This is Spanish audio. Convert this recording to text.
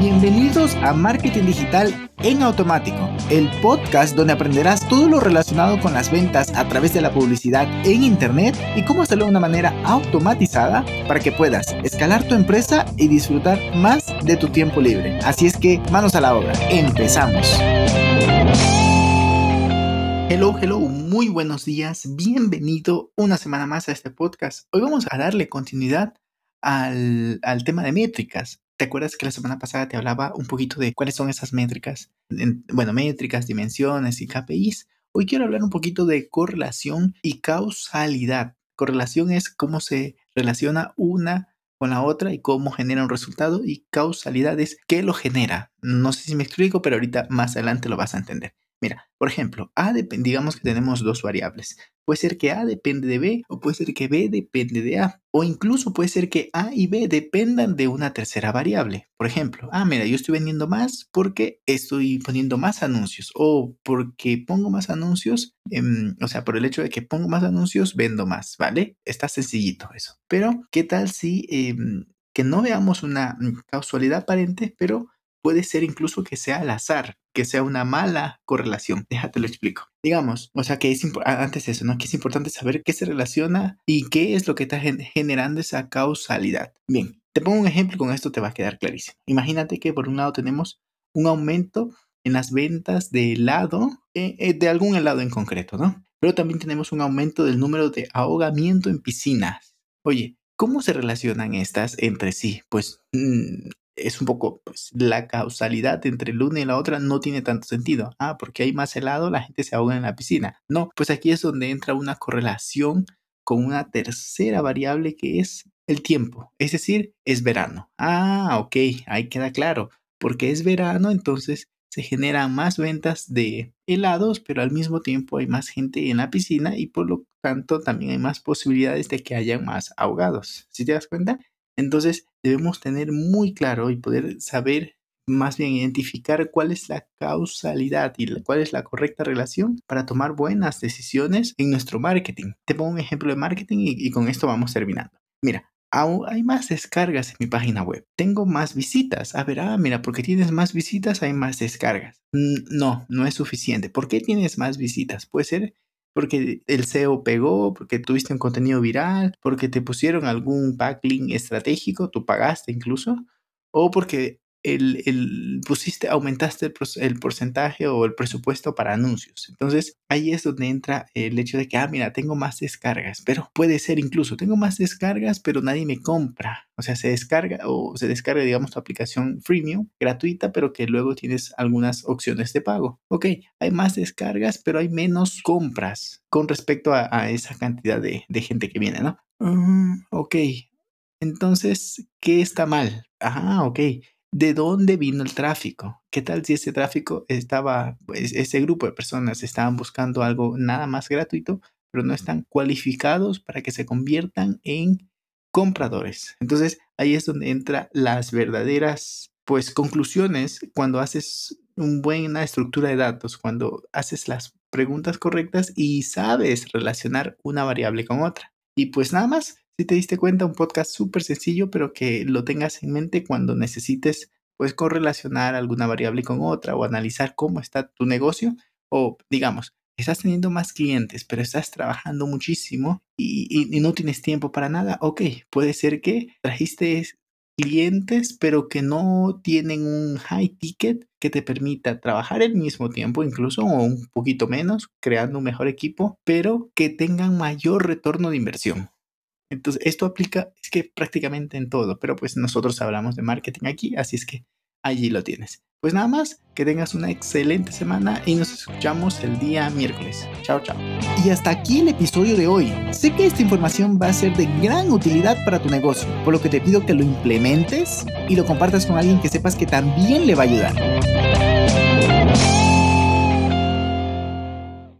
Bienvenidos a Marketing Digital en Automático, el podcast donde aprenderás todo lo relacionado con las ventas a través de la publicidad en Internet y cómo hacerlo de una manera automatizada para que puedas escalar tu empresa y disfrutar más de tu tiempo libre. Así es que manos a la obra, empezamos. Hello, hello, muy buenos días, bienvenido una semana más a este podcast. Hoy vamos a darle continuidad al, tema de métricas. ¿Te acuerdas que la semana pasada te hablaba un poquito de cuáles son esas métricas? Bueno, métricas, dimensiones y KPIs. Hoy quiero hablar un poquito de correlación y causalidad. Correlación es cómo se relaciona una con la otra y cómo genera un resultado y causalidad es qué lo genera. No sé si me explico, pero ahorita más adelante lo vas a entender. Mira, por ejemplo, A digamos que tenemos dos variables. Puede ser que A depende de B o puede ser que B depende de A. O incluso puede ser que A y B dependan de una tercera variable. Por ejemplo, ah, mira, yo estoy vendiendo más porque estoy poniendo más anuncios. O porque pongo más anuncios, em, o sea, por el hecho de que pongo más anuncios, vendo más, ¿vale? Está sencillito eso. Pero, ¿qué tal si em, que no veamos una causalidad aparente, pero puede ser incluso que sea al azar, que sea una mala correlación. Déjate lo explico. Digamos, o sea que es antes eso, ¿no? Que es importante saber qué se relaciona y qué es lo que está generando esa causalidad. Bien, te pongo un ejemplo, con esto te va a quedar clarísimo. Imagínate que por un lado tenemos un aumento en las ventas de helado, eh, eh, de algún helado en concreto, ¿no? Pero también tenemos un aumento del número de ahogamiento en piscinas. Oye, ¿cómo se relacionan estas entre sí? Pues mm, es un poco, pues la causalidad entre el uno y la otra no tiene tanto sentido. Ah, porque hay más helado, la gente se ahoga en la piscina. No, pues aquí es donde entra una correlación con una tercera variable que es el tiempo, es decir, es verano. Ah, ok, ahí queda claro. Porque es verano, entonces se generan más ventas de helados, pero al mismo tiempo hay más gente en la piscina y por lo tanto también hay más posibilidades de que haya más ahogados. ¿Sí te das cuenta? Entonces debemos tener muy claro y poder saber más bien identificar cuál es la causalidad y cuál es la correcta relación para tomar buenas decisiones en nuestro marketing. Te pongo un ejemplo de marketing y, con esto vamos terminando. Mira, hay más descargas en mi página web. Tengo más visitas. A ver, ah, mira, porque tienes más visitas hay más descargas. No, no es suficiente. ¿Por qué tienes más visitas? Puede ser porque el SEO pegó, porque tuviste un contenido viral, porque te pusieron algún backlink estratégico, tú pagaste incluso, o porque el, pusiste, aumentaste el, porcentaje o el presupuesto para anuncios. Entonces ahí es donde entra el hecho de que, ah, mira, tengo más descargas, pero puede ser incluso, tengo más descargas, pero nadie me compra. O sea, se descarga o se descarga, digamos, tu aplicación freemium gratuita, pero que luego tienes algunas opciones de pago. Ok, hay más descargas, pero hay menos compras con respecto a, esa cantidad de, gente que viene, ¿no? Ok, entonces, ¿qué está mal? Ah, ok de dónde vino el tráfico. ¿Qué tal si ese tráfico estaba, pues, ese grupo de personas estaban buscando algo nada más gratuito, pero no están cualificados para que se conviertan en compradores? Entonces ahí es donde entran las verdaderas, pues, conclusiones cuando haces una buena estructura de datos, cuando haces las preguntas correctas y sabes relacionar una variable con otra. Y pues nada más, si te diste cuenta, un podcast súper sencillo, pero que lo tengas en mente cuando necesites pues correlacionar alguna variable con otra o analizar cómo está tu negocio o digamos, estás teniendo más clientes, pero estás trabajando muchísimo y, y, no tienes tiempo para nada. Ok, puede ser que trajiste clientes, pero que no tienen un high ticket que te permita trabajar al mismo tiempo, incluso o un poquito menos, creando un mejor equipo, pero que tengan mayor retorno de inversión. Entonces, esto aplica, es que prácticamente en todo, pero pues nosotros hablamos de marketing aquí, así es que allí lo tienes. Pues nada más, que tengas una excelente semana y nos escuchamos el día miércoles. Chao, chao. Y hasta aquí el episodio de hoy. Sé que esta información va a ser de gran utilidad para tu negocio, por lo que te pido que lo implementes y lo compartas con alguien que sepas que también le va a ayudar.